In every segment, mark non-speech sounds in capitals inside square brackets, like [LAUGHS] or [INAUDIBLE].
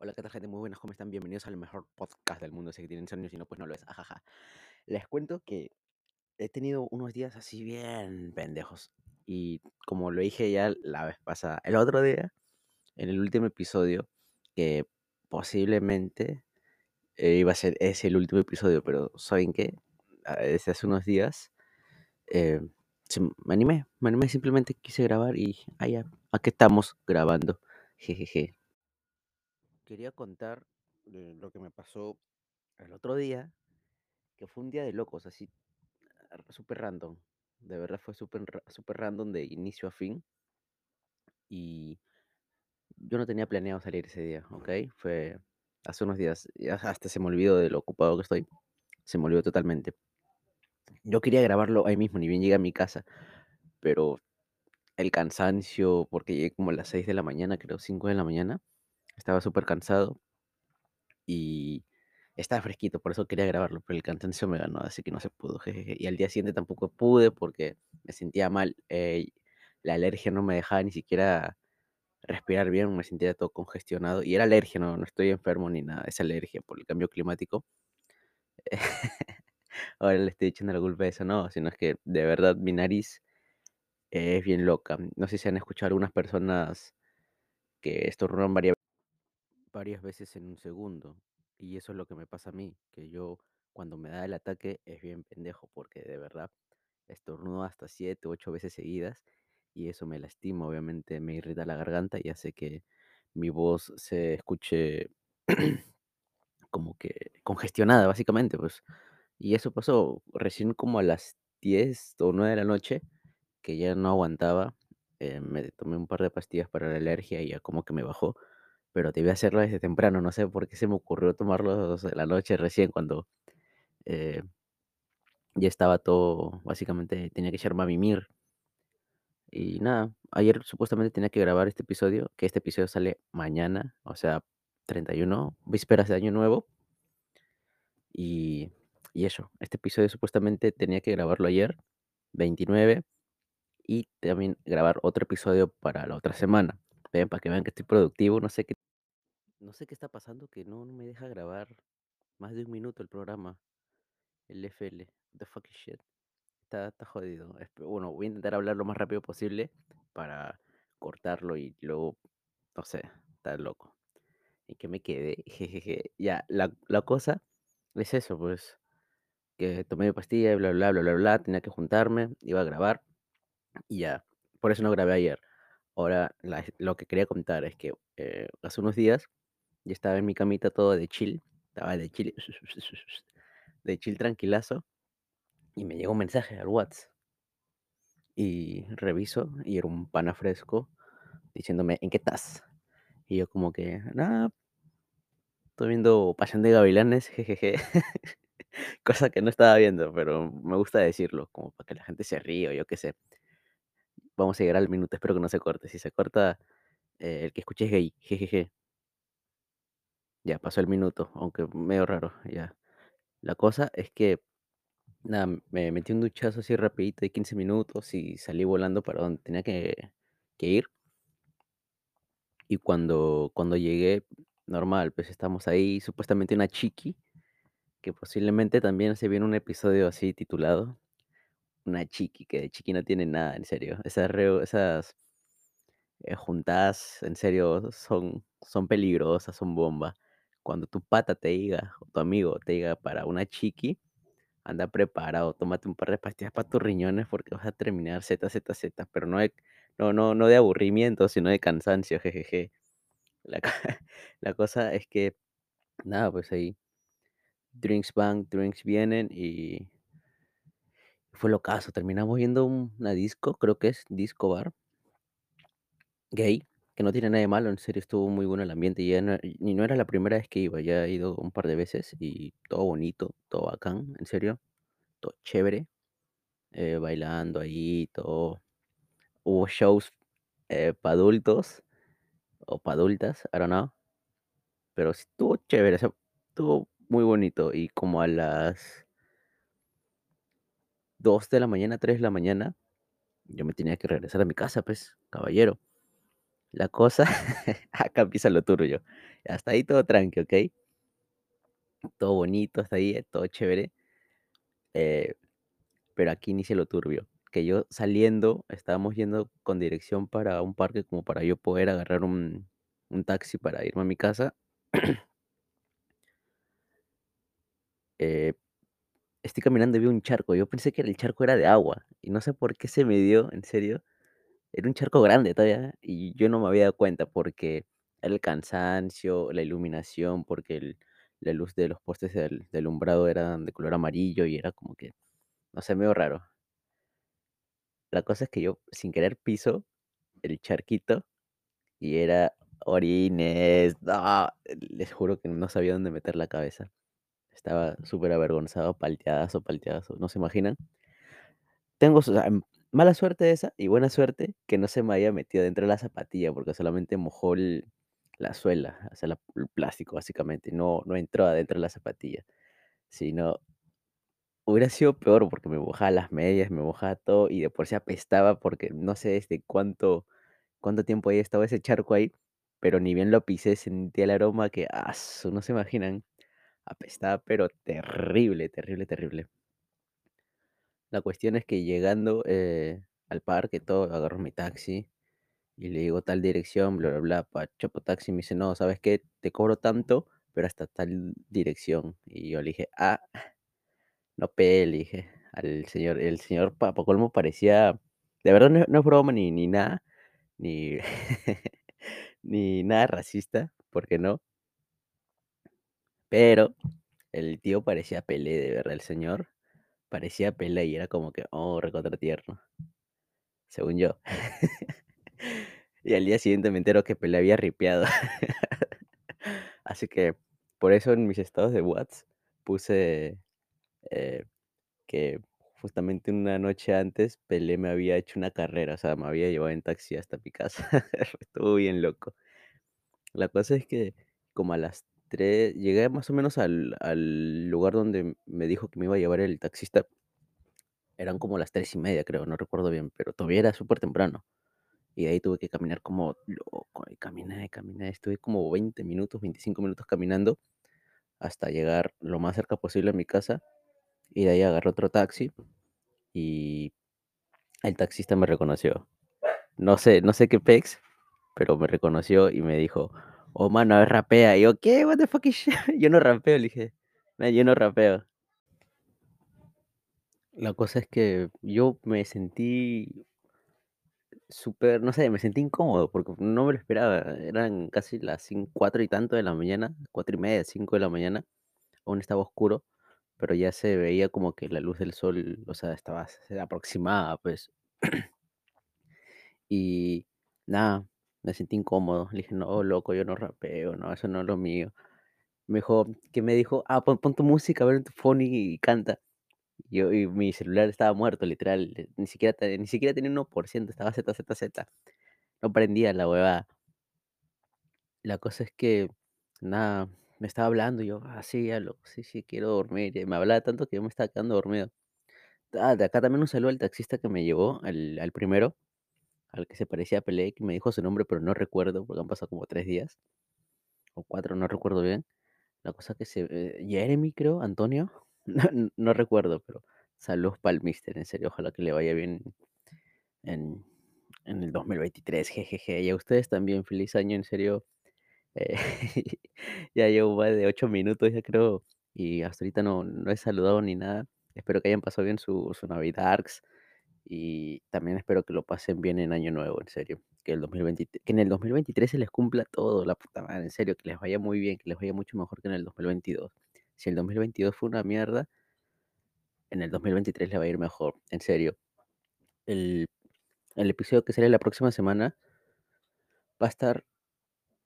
Hola, ¿qué tal, gente? Muy buenas, ¿cómo están? Bienvenidos al mejor podcast del mundo. Si tienen sueños, si no, pues no lo es. Ajaja. Les cuento que he tenido unos días así bien pendejos. Y como lo dije ya la vez pasada, el otro día, en el último episodio, que posiblemente eh, iba a ser ese el último episodio, pero ¿saben qué? Ah, Desde hace unos días eh, me animé, me animé, simplemente quise grabar y ah, ya, aquí estamos grabando. Jejeje. Quería contar eh, lo que me pasó el otro día, que fue un día de locos, así, súper random. De verdad fue súper súper random de inicio a fin. Y yo no tenía planeado salir ese día, ¿ok? Fue hace unos días, hasta se me olvidó de lo ocupado que estoy. Se me olvidó totalmente. Yo quería grabarlo ahí mismo, ni bien llegué a mi casa, pero el cansancio, porque llegué como a las 6 de la mañana, creo 5 de la mañana, estaba súper cansado y estaba fresquito, por eso quería grabarlo, pero el cansancio me ganó, así que no se pudo. Y al día siguiente tampoco pude porque me sentía mal. eh, la alergia no me dejaba ni siquiera respirar bien, me sentía todo congestionado. Y era alergia, no, no estoy enfermo ni nada, es alergia por el cambio climático. [LAUGHS] Ahora le estoy echando la culpa de eso, no, sino es que de verdad mi nariz es bien loca. No sé si han escuchado algunas personas que estornudan varias varias veces en un segundo. Y eso es lo que me pasa a mí, que yo cuando me da el ataque es bien pendejo, porque de verdad estornudo hasta siete, ocho veces seguidas y eso me lastima, obviamente me irrita la garganta y hace que mi voz se escuche [CLEARS THROAT] como que congestionada, básicamente, pues. Y eso pasó recién como a las 10 o 9 de la noche, que ya no aguantaba. eh, me tomé un par de pastillas para la alergia y ya como que me bajó pero debí hacerlo desde temprano, no sé por qué se me ocurrió tomarlo en la noche recién cuando eh, ya estaba todo, básicamente tenía que echarme a mimir. Y nada, ayer supuestamente tenía que grabar este episodio, que este episodio sale mañana, o sea, 31, vísperas de Año Nuevo. Y, y eso, este episodio supuestamente tenía que grabarlo ayer, 29, y también grabar otro episodio para la otra semana. Ven, para que vean que estoy productivo, no sé qué, no sé qué está pasando, que no, no me deja grabar más de un minuto el programa. El FL, the fucking shit. Está, está jodido. Bueno, voy a intentar hablar lo más rápido posible para cortarlo y luego, no sé, está loco. ¿En qué me quedé? [LAUGHS] Jejeje. Ya, la, la cosa es eso, pues, que tomé mi pastilla y bla, bla, bla, bla, bla, tenía que juntarme, iba a grabar y ya. Por eso no grabé ayer. Ahora, lo que quería contar es que eh, hace unos días yo estaba en mi camita todo de chill, estaba de chill, de chill tranquilazo y me llegó un mensaje al WhatsApp. Y reviso y era un pana fresco diciéndome, ¿en qué estás? Y yo como que, nada, estoy viendo Pasión de Gavilanes, jejeje. [LAUGHS] Cosa que no estaba viendo, pero me gusta decirlo, como para que la gente se ríe o yo qué sé. Vamos a llegar al minuto, espero que no se corte. Si se corta, eh, el que escuche es gay, jejeje. Ya pasó el minuto, aunque medio raro, ya. La cosa es que, nada, me metí un duchazo así rapidito de 15 minutos y salí volando para donde tenía que, ir. Y cuando, cuando llegué, normal, pues estamos ahí, supuestamente una chiqui, que posiblemente también se viene un episodio así titulado, una chiqui, que de chiqui no tiene nada, en serio. Esas, reo- esas eh, juntadas, en serio, son, son peligrosas, son bomba. Cuando tu pata te diga, o tu amigo te diga para una chiqui, anda preparado, tómate un par de pastillas para tus riñones porque vas a terminar Z, Z, Z, pero no de, no, no, no de aburrimiento, sino de cansancio, jejeje. La, [LAUGHS] la cosa es que, nada, pues ahí, drinks van, drinks vienen y fue lo caso. Terminamos viendo un- una disco, creo que es disco bar, gay, que no tiene nada de malo, en serio estuvo muy bueno el ambiente. Y, ya no, no era la primera vez que iba, ya he ido un par de veces y todo bonito, todo bacán, en serio, todo chévere, eh, bailando ahí, todo. Hubo shows para adultos o para adultas, I don't know, pero sí estuvo chévere, o sea, estuvo muy bonito. Y como a las 2 de la mañana, 3 de la mañana, yo me tenía que regresar a mi casa, pues, caballero. La cosa, [LAUGHS] acá empieza lo turbio. Hasta ahí todo tranqui, ¿ok? Todo bonito, hasta ahí, todo chévere. Eh, pero aquí inicia lo turbio. Que yo saliendo, estábamos yendo con dirección para un parque como para yo poder agarrar un, un taxi para irme a mi casa. [CLEARS THROAT] Eh, estoy caminando y veo un charco. Yo pensé que el charco era de agua. Y no sé por qué se me dio, en serio. Era un charco grande todavía. Y yo no me había dado cuenta porque era el cansancio, la iluminación, porque el- la luz de los postes del, del alumbrado eran de color amarillo y era como que, no sé, medio raro. La cosa es que yo sin querer piso el charquito y era orines. No, les juro que no sabía dónde meter la cabeza. Estaba súper avergonzado, palteadazo, palteadazo, ¿no se imaginan? Tengo, mala suerte esa y buena suerte que no se me haya metido dentro de la zapatilla porque solamente mojó el- la suela, o sea, la- el plástico básicamente, no, no entró adentro de la zapatilla. Si no, hubiera sido peor porque me mojaba las medias, me mojaba todo y de por sí apestaba porque no sé desde cuánto, cuánto tiempo había estado ese charco ahí, pero ni bien lo pisé, sentí el aroma que, ah, no se imaginan, apestaba, pero terrible, terrible, terrible. La cuestión es que llegando eh, al parque, todo, agarro mi taxi y le digo tal dirección, bla, bla, bla, pa Chapo Taxi me dice, no, ¿sabes qué? Te cobro tanto, pero hasta tal dirección. Y yo le dije, ah, no pegué, le dije al señor. El señor, pa, pa colmo, parecía, de verdad no, no es broma ni, ni nada, ni, [LAUGHS] ni nada racista, porque no, pero el tío parecía Pelé, de verdad, el señor parecía Pelé y era como que, oh, recontra tierno. Según yo. [LAUGHS] Y al día siguiente me entero que Pelé había ripiado. [LAUGHS] Así que por eso en mis estados de WhatsApp puse eh, que justamente una noche antes Pelé me había hecho una carrera, o sea, me había llevado en taxi hasta mi casa. [LAUGHS] Estuvo bien loco. La cosa es que como a las 3 llegué más o menos al, al lugar donde me dijo que me iba a llevar el taxista. Eran como las tres y media, creo, no recuerdo bien, pero todavía era súper temprano. Y de ahí tuve que caminar como loco, y caminé, caminé, estuve como 20 minutos, 25 minutos caminando hasta llegar lo más cerca posible a mi casa y de ahí agarré otro taxi y el taxista me reconoció. No sé, no sé qué pex, pero me reconoció y me dijo, oh mano, a ver, rapea. Y yo, ¿qué? What the fuck is shit? [LAUGHS] Yo no rapeo, le dije, "Man, yo no rapeo. La cosa es que yo me sentí Súper, no sé, me sentí incómodo porque no me lo esperaba. Eran casi las cin 4 y tanto de la mañana, 4 y media, 5 de la mañana. Aún estaba oscuro, pero ya se veía como que la luz del sol, o sea, estaba, se aproximaba, pues. [CLEARS THROAT] Y nada, me sentí incómodo. Le dije, no, loco, yo no rapeo, no, eso no es lo mío. Me dijo, ¿qué me dijo? Ah, pon, tu música, a ver en tu phone y, canta. Y Yo, mi celular estaba muerto, literal. eh, Ni siquiera, ni siquiera tenía un uno por ciento estaba Z, Z, Z. No prendía la huevada. La cosa es que, nada, me estaba hablando, yo, ah, sí, ya lo, sí, sí, quiero dormir. Me hablaba tanto que yo me estaba quedando dormido. Ah, de acá también un saludo al taxista que me llevó, al, al primero, al que se parecía a Pelé, que me dijo su nombre, pero no recuerdo, porque han pasado como tres días, o cuatro, no recuerdo bien. La cosa que se, eh, Jeremy, creo, Antonio, [LAUGHS] no, no recuerdo, pero saludos para el mister, en serio, ojalá que le vaya bien en, en el 2023, jejeje. Y a ustedes también, feliz año, en serio. Eh, [LAUGHS] ya llevo más de 8 minutos, ya creo, y hasta ahorita no, no he saludado ni nada. Espero que hayan pasado bien su, su Navidad y también espero que lo pasen bien en Año Nuevo, en serio. Que, el 2023, que en el 2023 se les cumpla todo, la puta madre, en serio, que les vaya muy bien, que les vaya mucho mejor que en el 2022. Si el 2022 fue una mierda, en el 2023 le va a ir mejor, en serio. El, el episodio que sale la próxima semana va a estar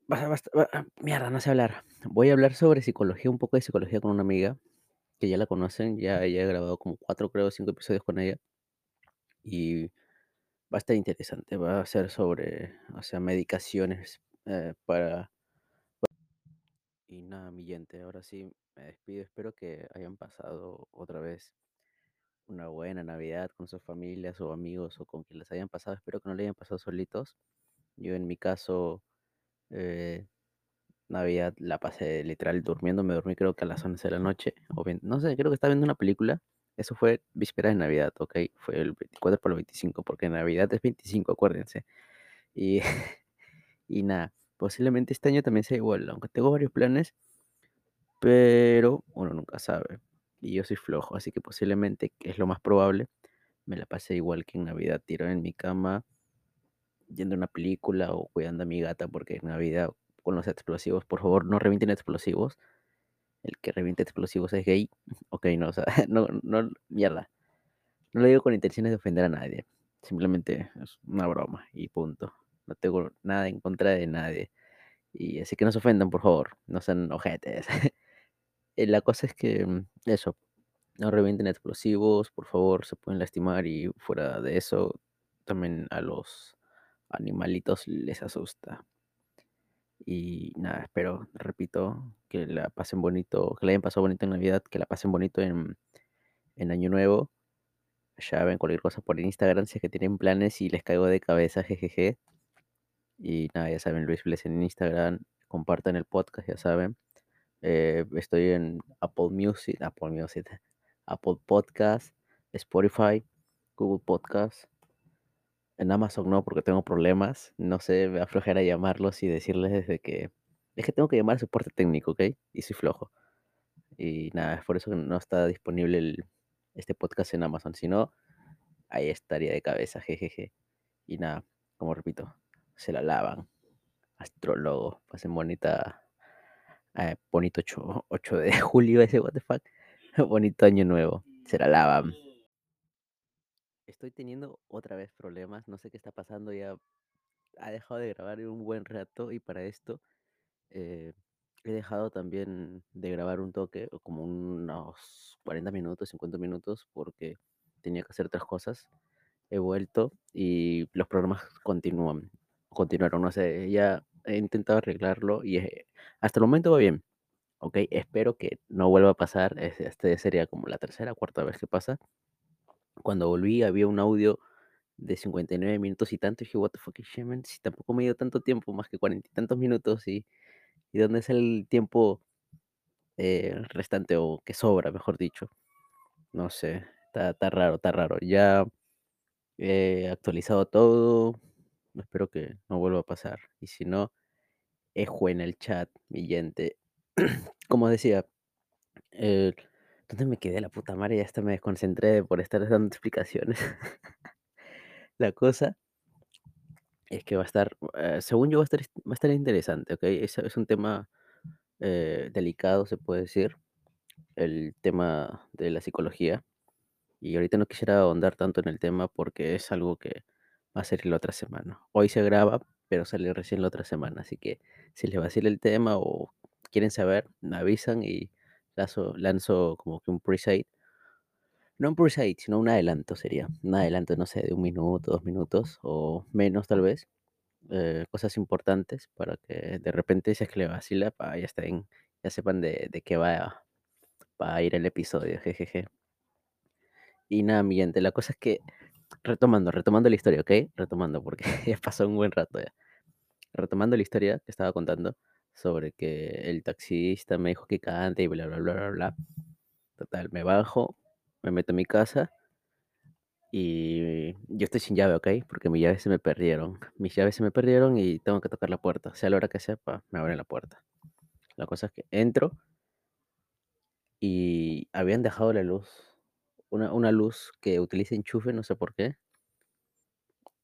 Basta, basta, ba ah, mierda, no sé hablar. Voy a hablar sobre psicología, un poco de psicología con una amiga que ya la conocen, ya ya he grabado como 4 creo, 5 episodios con ella, y va a estar interesante. Va a ser sobre, o sea, medicaciones, eh, para y nada, mi gente, ahora sí me despido. Espero que hayan pasado otra vez una buena Navidad con sus familias o amigos o con quien les hayan pasado. Espero que no le hayan pasado solitos. Yo en mi caso, eh, Navidad la pasé literal durmiendo, me dormí creo que a las 11 de la noche, o bien, no sé, creo que estaba viendo una película. Eso fue víspera de Navidad, ¿ok? Fue el 24 para el 25, porque Navidad es 25, acuérdense. Y, [LAUGHS] y nada, posiblemente este año también sea igual, aunque tengo varios planes, pero uno nunca sabe. Y yo soy flojo, así que posiblemente, que es lo más probable, me la pasé igual que en Navidad, tirado en mi cama, viendo una película o cuidando a mi gata, porque en Navidad con los explosivos, por favor, no revienten explosivos. El que reviente explosivos es gay. [LAUGHS] Ok, no, o sea, [LAUGHS] no, no, mierda. No lo digo con intenciones de ofender a nadie. Simplemente es una broma y punto. No tengo nada en contra de nadie. Y así que no se ofendan, por favor. No sean ojetes. [LAUGHS] Eh, La cosa es que mm, eso, no revienten explosivos, por favor, se pueden lastimar y fuera de eso, también a los animalitos les asusta. Y nada, espero, repito, que la pasen bonito, que la hayan pasado bonito en Navidad, que la pasen bonito en, en Año Nuevo. Ya ven cualquier cosa por Instagram si es que tienen planes y les caigo de cabeza, jejeje. Y nada, ya saben, Luis Bless en Instagram, compartan el podcast, ya saben. Eh, estoy en Apple Music, Apple Music, [LAUGHS] Apple Podcast, Spotify, Google Podcast. En Amazon no, porque tengo problemas. No sé, me aflojera llamarlos y decirles desde que... Es que tengo que llamar a soporte técnico, ¿ok? Y soy flojo. Y nada, es por eso que no está disponible este podcast en Amazon. Si no, ahí estaría de cabeza, jejeje. Y nada, como repito, se la lavan. Astrólogo, pasen bonita, eh, bonito 8, 8 de [LAUGHS] julio ese, what. [LAUGHS] Bonito año nuevo, se la lavan. Estoy teniendo otra vez problemas, no sé qué está pasando, ya ha dejado de grabar un buen rato y para esto eh, he dejado también de grabar un toque, como unos 40 minutos, 50 minutos, porque tenía que hacer otras cosas. He vuelto y los problemas continúan, continuaron, no sé, ya he intentado arreglarlo y eh, hasta el momento va bien, ¿ok? Espero que no vuelva a pasar, es- este sería como la tercera, cuarta vez que pasa. Cuando volví había un audio de 59 minutos y tanto, y dije, what the fuck man? Si tampoco me dio tanto tiempo, más que cuarenta y tantos minutos, y, y dónde es el tiempo eh, restante o que sobra, mejor dicho. No sé, está, está raro, está raro. Ya he actualizado todo, espero que no vuelva a pasar. Y si no, ejo en el chat, mi gente. [CLEARS THROAT] Como decía, ¿dónde me quedé la puta madre? Ya hasta me desconcentré por estar dando explicaciones. [LAUGHS] La cosa es que va a estar, eh, según yo, va a estar, va a estar interesante, ¿ok? Es, es un tema eh, delicado, se puede decir, el tema de la psicología. Y ahorita no quisiera ahondar tanto en el tema porque es algo que va a salir la otra semana. Hoy se graba, pero sale recién la otra semana. Así que si les vacila el tema o quieren saber, me avisan y lanzo, lanzo como que un pre-site. No un pre-site, sino un adelanto sería. Un adelanto, no sé, de un minuto, dos minutos o menos tal vez. eh, cosas importantes para que de repente si es que le vacila, pa, ya estén, ya sepan de, de qué va, va a ir el episodio, jejeje. Y nada, mi gente, la cosa es que, retomando, retomando la historia, ¿ok? Retomando, porque [LAUGHS] ya pasó un buen rato ya. Retomando la historia que estaba contando sobre que el taxista me dijo que cante y bla, bla, bla, bla, bla. Total, me bajo, me meto a mi casa y yo estoy sin llave, ¿ok? Porque mis llaves se me perdieron. Mis llaves se me perdieron y tengo que tocar la puerta. Sea la hora que sepa, me abren la puerta. La cosa es que entro y habían dejado la luz, una, una luz que utiliza enchufe, no sé por qué,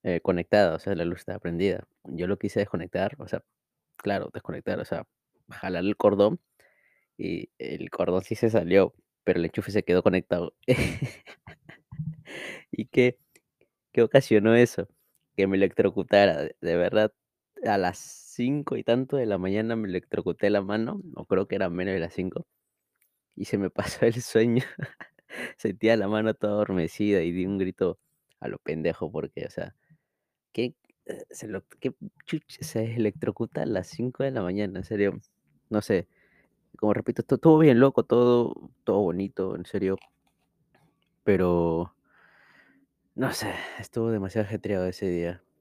eh, conectada, o sea, la luz estaba prendida. Yo lo quise desconectar, o sea, claro, desconectar, o sea, jalar el cordón y el cordón sí se salió, pero el enchufe se quedó conectado. [LAUGHS] ¿Y qué, qué ocasionó eso? Que me electrocutara, de verdad, a las cinco y tanto de la mañana me electrocuté la mano, o creo que era menos de las cinco, y se me [LAUGHS] pasó el sueño. Sentía la mano toda adormecida y di un grito a lo pendejo porque, o sea, ¿qué, eh, se lo, qué chuch- se electrocuta a las 5 de la mañana? En serio, no sé. Como repito, todo bien loco, todo, todo bonito, en serio, pero no sé, estuvo demasiado ajetreado ese día.